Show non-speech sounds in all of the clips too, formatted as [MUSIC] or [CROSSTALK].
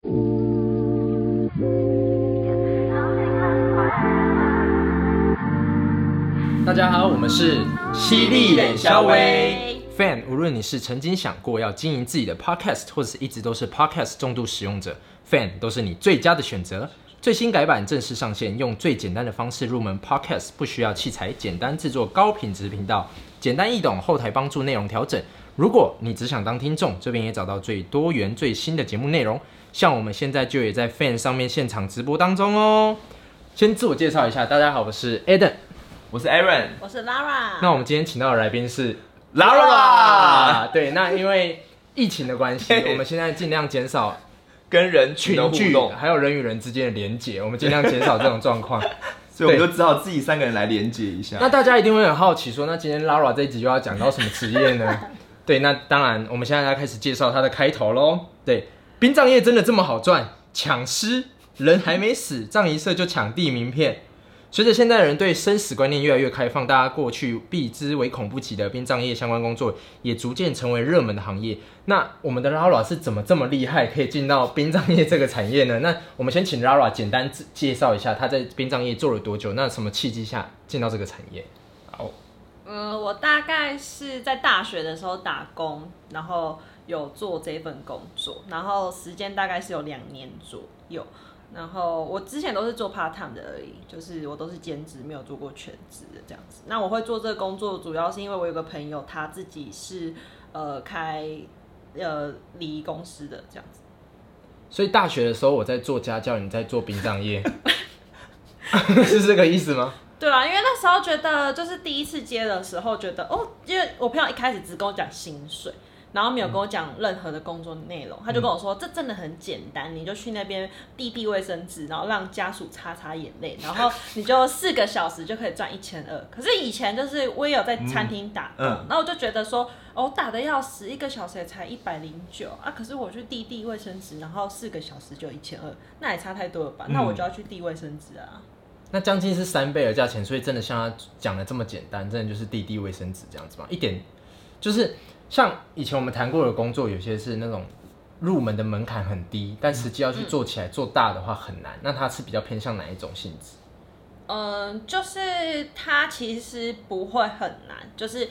大家好，我们是犀利脸肖威 Fan。无论你是曾经想过要经营自己的 Podcast，或者是一直都是 Podcast 重度使用者，Fan 都是你最佳的选择。最新改版正式上线，用最简单的方式入门 Podcast，不需要器材，简单制作高品质频道，简单易懂，后台帮助内容调整。如果你只想当听众，这边也找到最多元、最新的节目内容。像我们现在就也在 Fan 上面现场直播当中哦。先自我介绍一下，大家好，我是 Eden。我是 Aaron，我是 Lara。那我们今天请到的来宾是 Lara，对，那因为疫情的关系，[LAUGHS] 我们现在尽量减少跟人群的互动，还有人与人之间的连结，我们尽量减少这种状况。[LAUGHS] 所以我们就只好自己三个人来连接一下。那大家一定会很好奇说，那今天 Lara 这一集又要讲到什么职业呢？[LAUGHS] 对，那当然，我们现在要开始介绍它的开头喽。对，殡葬业真的这么好赚？抢尸，人还没死，葬仪社就抢递名片。随着现代人对生死观念越来越开放，大家过去避之唯恐不及的殡葬业相关工作，也逐渐成为热门的行业。那我们的 Lara 是怎么这么厉害，可以进到殡葬业这个产业呢？那我们先请 Lara 简单介绍一下，他在殡葬业做了多久？那什么契机下进到这个产业？嗯，我大概是在大学的时候打工，然后有做这份工作，然后时间大概是有两年左右。然后我之前都是做 part time 的而已，就是我都是兼职，没有做过全职的这样子。那我会做这个工作，主要是因为我有个朋友，他自己是呃开呃礼仪公司的这样子。所以大学的时候我在做家教，你在做殡葬业，[LAUGHS] 是这个意思吗？对啊，因为那时候觉得就是第一次接的时候，觉得哦，因为我朋友一开始只跟我讲薪水，然后没有跟我讲任何的工作内容，他就跟我说、这真的很简单，你就去那边递递卫生纸，然后让家属擦擦眼泪，然后你就四个小时就可以赚一千二。可是以前就是我也有在餐厅打工，嗯嗯然后我就觉得说哦打的要死，一个小时也才一百零九啊，可是我去递递卫生纸，然后四个小时就一千二，那也差太多了吧？那我就要去递卫生纸啊。那将近是三倍的价钱，所以真的像他讲的这么简单，真的就是滴滴卫生纸这样子吗？一点就是像以前我们谈过的工作，有些是那种入门的门槛很低，但实际要去做起来、做大的话很难。那它是比较偏向哪一种性质？嗯，就是它其实不会很难，就是，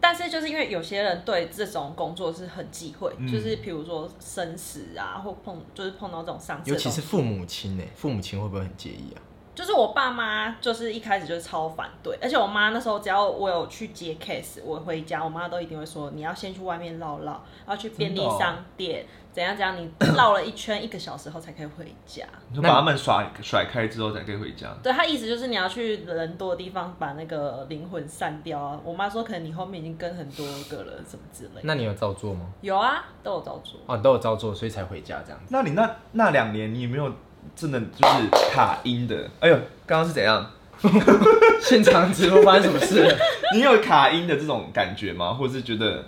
但是就是因为有些人对这种工作是很忌讳，嗯就是比如说生死啊，或碰就是碰到这种丧事尤其是父母亲呢、父母亲会不会很介意啊？就是我爸妈就是一开始就是超反对，而且我妈那时候只要我有去接 case，我回家我妈都一定会说你要先去外面绕绕，然后去便利商店、怎样怎样，你绕了一圈一个小时后才可以回家。你就把他们甩甩开之后才可以回家。对他意思就是你要去人多的地方把那个灵魂散掉啊。我妈说可能你后面已经跟很多个了，什么之类的。那你有照做吗？有啊，都有照做。哦，你都有照做，所以才回家这样子。那你那那两年，你有没有真的就是卡音的？哎呦，刚刚是怎样？[LAUGHS] 现场直播发生什么事了？[LAUGHS] 你有卡音的这种感觉吗？或者是觉得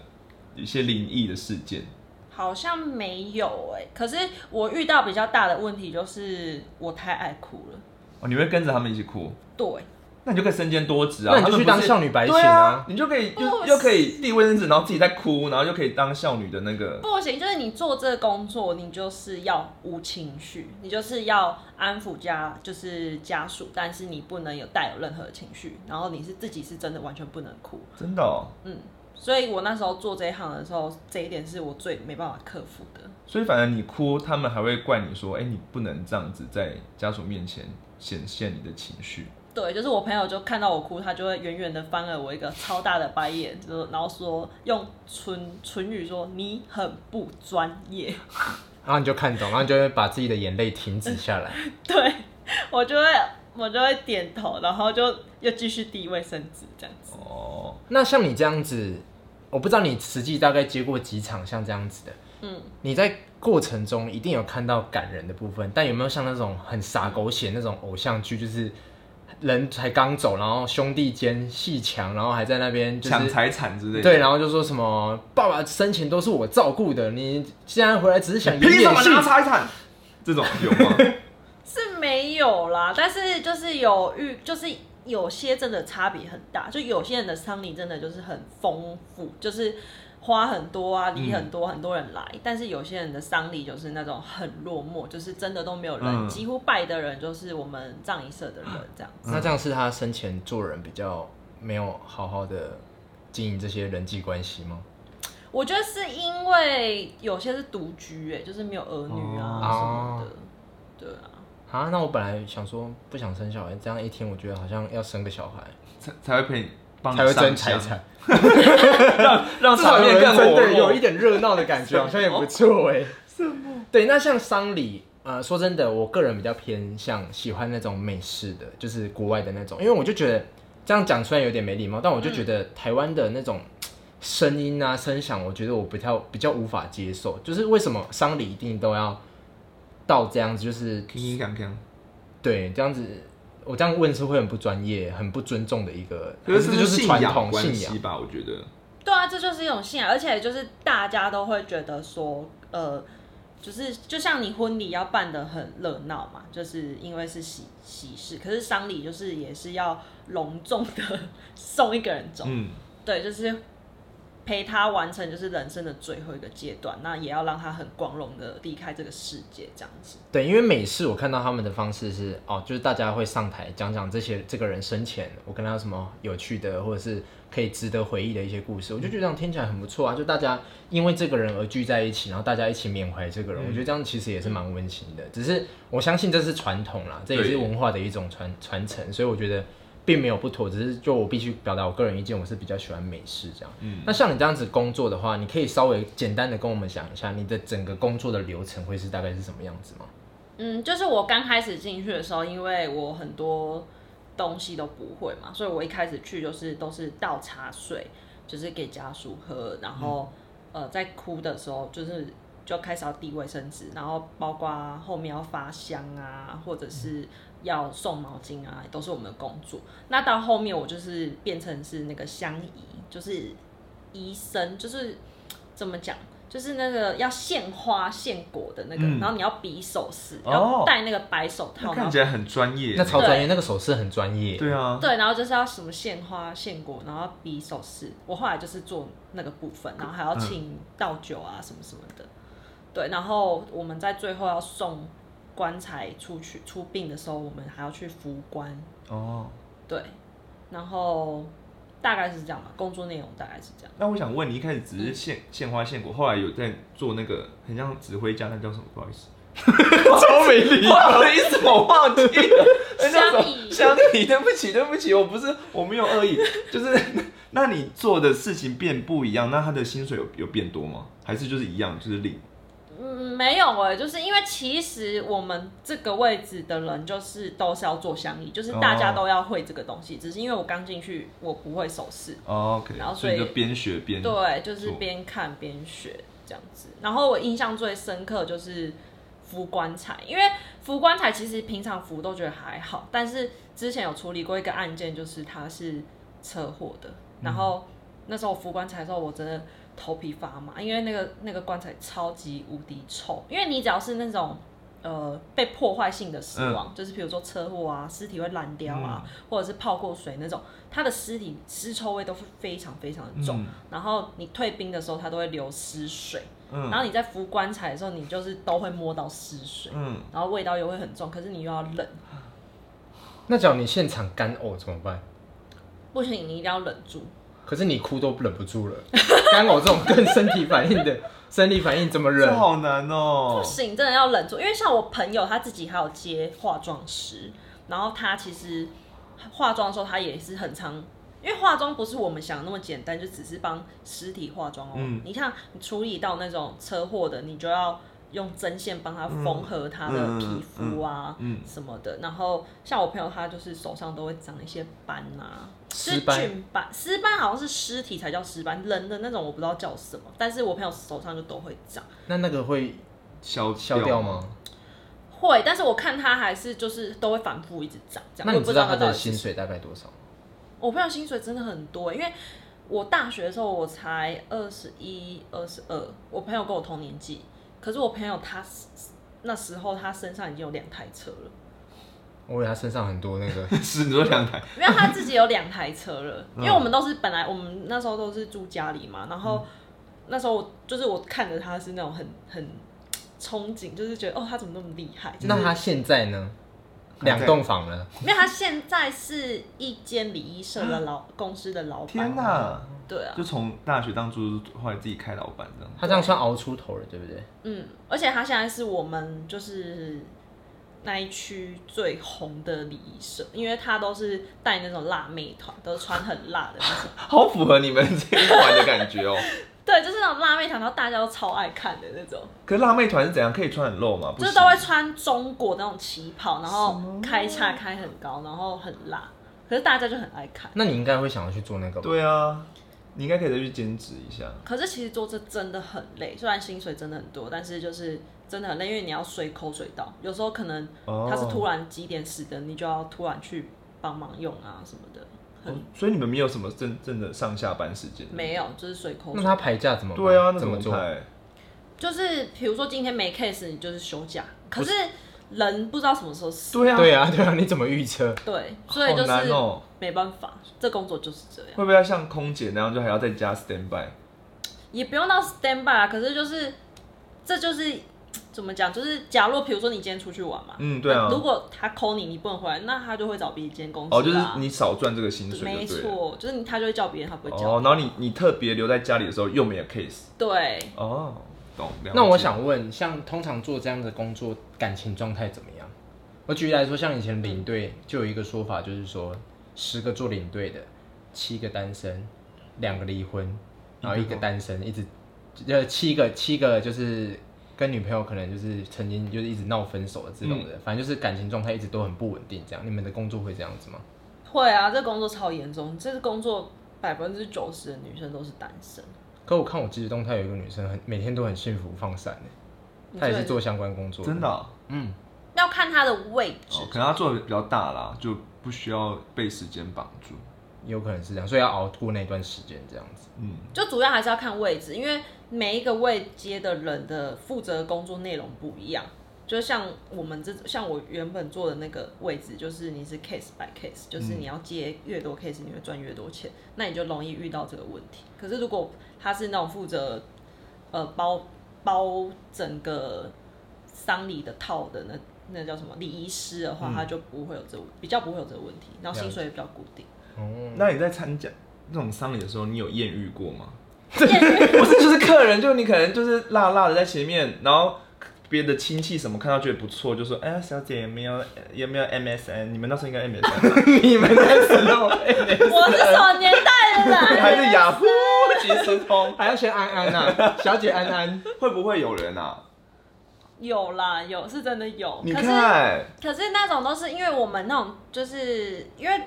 一些灵异的事件？好像没有哎、可是我遇到比较大的问题就是我太爱哭了。哦，你会跟着他们一起哭？对，那你就可以身兼多职啊！那你就去当少女白裙啊啊，你就可以又不又可以递卫生纸，然后自己在哭，然后又可以当少女的那个。不行，就是你做这个工作，你就是要无情绪，你就是要安抚家，就是家属，但是你不能有带有任何的情绪，然后你是自己是真的完全不能哭。真的哦，嗯，所以我那时候做这一行的时候，这一点是我最没办法克服的。所以反正你哭，他们还会怪你说，哎、你不能这样子在家属面前显现你的情绪。对，就是我朋友就看到我哭，他就会远远的翻了我一个超大的白眼，就然后说用唇唇语说你很不专业。[LAUGHS] 然后你就看懂，然后你就会把自己的眼泪停止下来。[LAUGHS] 对我就会我就会点头，然后就又继续递卫生纸这样子。哦，那像你这样子，我不知道你实际大概接过几场像这样子的，嗯，你在过程中一定有看到感人的部分，但有没有像那种很洒狗血那种偶像剧，就是人才刚走，然后兄弟间戏强，然后还在那边就是抢财产之类的。对，然后就说什么爸爸生前都是我照顾的，你现在回来只是想演凭什么，拿财产？这种有吗？[LAUGHS] 是没有啦，但是就是有遇，就是有些真的差别很大，就有些人的丧礼真的就是很丰富，就是花很多啊，礼很多，很多人来。但是有些人的丧礼就是那种很落寞，就是真的都没有人，嗯几乎拜的人就是我们葬仪社的人这样子。那这样是他生前做人比较没有好好的经营这些人际关系吗？我觉得是因为有些是独居，哎，就是没有儿女啊哦什么的，对啊。啊，那我本来想说不想生小孩，这样一天我觉得好像要生个小孩才才会陪你帮你才会争财产，[LAUGHS] 让让至少场面更活有人真的有一。点热闹的感觉，好像也不错哎。对，那像丧礼，呃，说真的，我个人比较偏向喜欢那种美式的，就是国外的那种，因为我就觉得这样讲虽然有点没礼貌，但我就觉得台湾的那种声音啊、声响，我觉得我比较比较无法接受。就是为什么丧礼一定都要到这样子，就是铿铿锵锵，对这样子，我这样问是会很不专业、很不尊重的一个，可是就是信仰传统信仰。吧？我觉得，对啊，这就是一种信仰，而且就是大家都会觉得说，呃，就是就像你婚礼要办得很热闹嘛，就是因为是喜喜事，可是丧礼就是也是要隆重的 [LAUGHS] 送一个人走，嗯，对，就是陪他完成就是人生的最后一个阶段，那也要让他很光荣的离开这个世界，这样子。对，因为每次我看到他们的方式是哦，就是大家会上台讲讲这些这个人生前我跟他有什么有趣的，或者是可以值得回忆的一些故事，我就觉得这样听起来很不错啊。就大家因为这个人而聚在一起，然后大家一起缅怀这个人，我觉得这样其实也是蛮温馨的。只是我相信这是传统啦，这也是文化的一种传传承，所以我觉得并没有不妥。只是就我必须表达我个人意见，我是比较喜欢美式这样。嗯那像你这样子工作的话，你可以稍微简单的跟我们讲一下你的整个工作的流程会是大概是什么样子吗？嗯，就是我刚开始进去的时候，因为我很多东西都不会嘛，所以我一开始去就是都是倒茶水，就是给家属喝，然后、呃在哭的时候就是就开始要递卫生纸，然后包括后面要发香啊，或者是要送毛巾啊，都是我们的工作。那到后面我就是变成是那个香姨，就是医生，就是怎么讲？就是那个要献花献果的那个，嗯然后你要比手势，哦要戴那个白手套，然后那看起来很专业。那超专业，那个手势很专业。对啊，对，然后就是要什么献花献果，然后比手势。我后来就是做那个部分，然后还要请倒酒啊什么什么的。对，然后我们在最后要送棺材出去出殡的时候，我们还要去扶棺。哦，对，然后大概是这样吧，工作内容大概是这样。那我想问你，一开始只是献献花献果，后来有在做那个很像指挥家，那叫什么？不好意思，[LAUGHS] 超没礼不好意思，我忘记了。[LAUGHS] 那叫什么香姨香姨，对不起，对不起，我不是，我没有恶意，[LAUGHS] 就是，那你做的事情变不一样，那他的薪水有有变多吗？还是就是一样，就是零？嗯，没有哎、就是因为其实我们这个位置的人就是都是要做相宜，就是大家哦都要会这个东西，只是因为我刚进去我不会手势，哦 OK，然后所以就边学边对，就是做边看边学这样子。然后我印象最深刻就是扶棺材，因为扶棺材其实平常扶都觉得还好，但是之前有处理过一个案件，就是他是车祸的，然后那时候我扶棺材的时候，我真的头皮发麻，因为那个那个棺材超级无敌臭，因为你只要是那种。呃，被破坏性的死亡，就是比如说车祸啊，尸体会烂掉啊，或者是泡过水那种，它的尸体尸臭味都是非常非常的重。嗯然后你退冰的时候，它都会流湿水，嗯然后你在扶棺材的时候，你就是都会摸到湿水，嗯，然后味道又会很重，可是你又要冷，那假如你现场干呕怎么办？不行，你一定要忍住。可是你哭都忍不住了，[LAUGHS] 干呕这种跟身体反应的生理反应怎么忍这？好难哦不。行，真的要忍住，因为像我朋友他自己还有接化妆师，然后他其实化妆的时候他也是很常，因为化妆不是我们想的那么简单，就只是帮尸体化妆哦。嗯你像你处理到那种车祸的，你就要用针线帮他缝合他的皮肤啊，什么的。然后像我朋友他就是手上都会长一些斑啊，是尸斑菌斑，尸斑好像是尸体才叫尸斑，人的那种我不知道叫什么，但是我朋友手上就都会长。那那个会消消掉？吗？会，但是我看他还是就是都会反复一直长，这样。那你知道他的薪水大概多少？我朋友薪水真的很多，因为我大学的时候我才二十一、二十二，我朋友跟我同年纪，可是我朋友他那时候他身上已经有两台车了，我以为他身上很多那个 [LAUGHS] 是你说两台？因为他自己有两台车了，因嗯为我们都是本来我们那时候都是住家里嘛，然后那时候就是我看着他是那种很很憧憬，就是觉得哦他怎么那么厉害？就是、那他现在呢？两栋房了，没有，他现在是一间礼仪社的老公司的老板。天哪！对啊就，从大学当初后来自己开老板这样。他这样算熬出头了，对不对？嗯，而且他现在是我们就是那一区最红的礼仪社，因为他都是带那种辣妹团，都是穿很辣的那种。[LAUGHS] 好符合你们这一团的感觉哦。对，就是那种辣妹团，然后大家都超爱看的那种，可是辣妹团是怎样？可以穿很露吗？不就是都会穿中国那种旗袍，然后开叉开很高，然后很辣，可是大家就很爱看。那你应该会想要去做那个吧？对啊，你应该可以再去兼职一下。可是其实做这真的很累，虽然薪水真的很多，但是就是真的很累，因为你要随口水到，有时候可能哦他是突然几点死的，你就要突然去帮忙用啊什么的，很、哦所以你们没有什么真正的上下班时间？没有，就是随口随那他排假怎么办对啊，那怎么做？排？就是比如说今天没 case，你就是休假，可是人不知道什么时候死，对啊，对啊，对啊，你怎么预测？对，所以就好难是哦。没办法，这工作就是这样，会不会要像空姐那样，就还要再加 stand by？也不用到 stand by 啊，可是就是这就是怎么讲，就是假如比如说你今天出去玩嘛，嗯，对啊。如果他扣你，你不能回来，那他就会找别一间公司、啊。哦，就是你少赚这个薪水没。错，就是你他就会叫别人，他不会叫。哦，然后你你特别留在家里的时候又没有 case。对，哦，懂。那我想问，像通常做这样的工作，感情状态怎么样？我举例来说，像以前领队就有一个说法，就是说十个做领队的，七个单身，两个离婚，然后一个单身，一直呃七个七个就是跟女朋友可能就是曾经就是一直闹分手的这种的，反正就是感情状态一直都很不稳定。这样，你们的工作会这样子吗？会啊，这工作超严重，这是工作百分之九十的女生都是单身。可我看我即时动态有一个女生很每天都很幸福放散的，她也是做相关工作真的哦嗯，要看她的位置，哦，可能她做的比较大啦，就不需要被时间绑住。有可能是这样，所以要熬过那段时间这样子。嗯，就主要还是要看位置，因为每一个位接的人的负责工作内容不一样。就像我们这，像我原本做的那个位置，就是你是 case by case，就是你要接越多 case，你会赚越多钱，那你就容易遇到这个问题。可是如果他是那种负责呃包包整个丧礼的套的那那叫什么礼仪师的话，他就不会有这比较不会有这个问题，然后薪水也比较固定。哦，那你在参加这种丧礼的时候，你有艳遇过吗？[LAUGHS] 不是，就是客人，就你可能就是辣辣的在前面，然后别的亲戚什么看到觉得不错，就说：“哎呀，小姐有没有有没有 MSN？你们那时候应该 MSN，[LAUGHS] 你们那时候 MSN，我是什么年代的人？还是雅虎即时通？还要选安安呐、[LAUGHS] 小姐安安，会不会有人啊？有啦，有是真的有。你可是看，可是那种都是因为我们那种，就是因为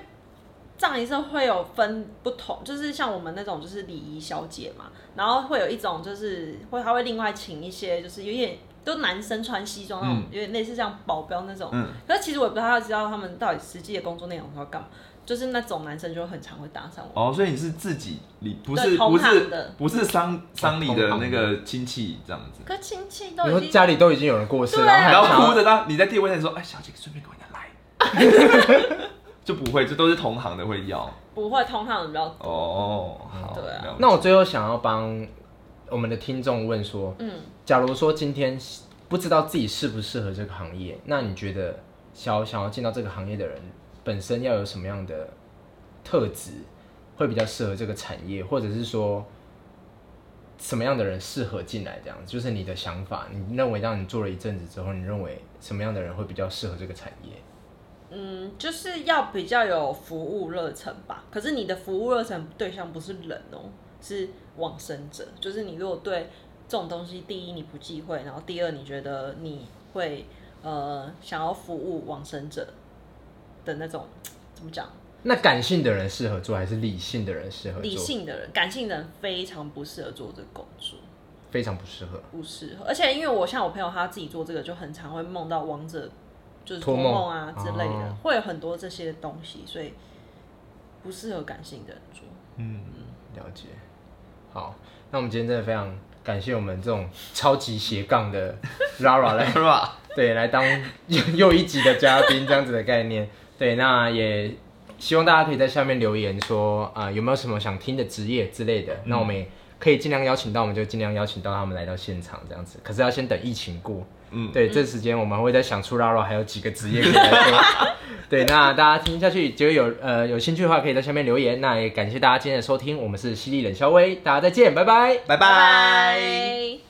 葬仪社会有分不同，就是像我们那种就是礼仪小姐嘛，然后会有一种就是会他会另外请一些就是有点都男生穿西装那种，嗯有点类似像保镖那种。嗯，可是其实我也不太知道他们到底实际的工作内容是要干嘛，就是那种男生就很常会搭上我。哦，所以你是自己你，不对同是不是的不是丧丧礼的那个亲戚这样子，可亲戚都你说已经家里都已经有人过世，对啊然后还想要然后哭着他你在递位上说：“哎，小姐顺便给我一点来。” [LAUGHS] 就不会，这都是同行的会要。不会同行的比较多。哦，好，对啊那我最后想要帮我们的听众问说，嗯，假如说今天不知道自己适不适合这个行业，那你觉得想要想要进到这个行业的人，本身要有什么样的特质会比较适合这个产业，或者是说什么样的人适合进来？这样子就是你的想法，你认为让你做了一阵子之后，你认为什么样的人会比较适合这个产业？嗯，就是要比较有服务热忱吧。可是你的服务热忱对象不是人哦，是往生者。就是你如果对这种东西，第一你不忌讳，然后第二你觉得你会呃想要服务往生者的那种怎么讲？那感性的人适合做，还是理性的人适合做？理性的人、感性的人非常不适合做这个工作。非常不适合。不适合，而且因为我像我朋友他自己做这个，就很常会梦到王者，就是托梦啊之类的，哦会有很多这些东西，所以不适合感性的人做。嗯，了解。好，那我们今天真的非常感谢我们这种超级斜杠的 [LAUGHS] Rara 来是吧？对来当又又一集的嘉宾这样子的概念。[LAUGHS] 对，那也希望大家可以在下面留言说啊、有没有什么想听的职业之类的。那我们也可以尽量邀请到，我们就尽量邀请到他们来到现场这样子。可是要先等疫情过，嗯，对，这时间我们会再想出绕绕还有几个职业可以来做。[LAUGHS] 对，那大家听下去，就有呃有兴趣的话，可以在下面留言。那也感谢大家今天的收听，我们是犀利冷肖威，大家再见，拜拜。拜拜。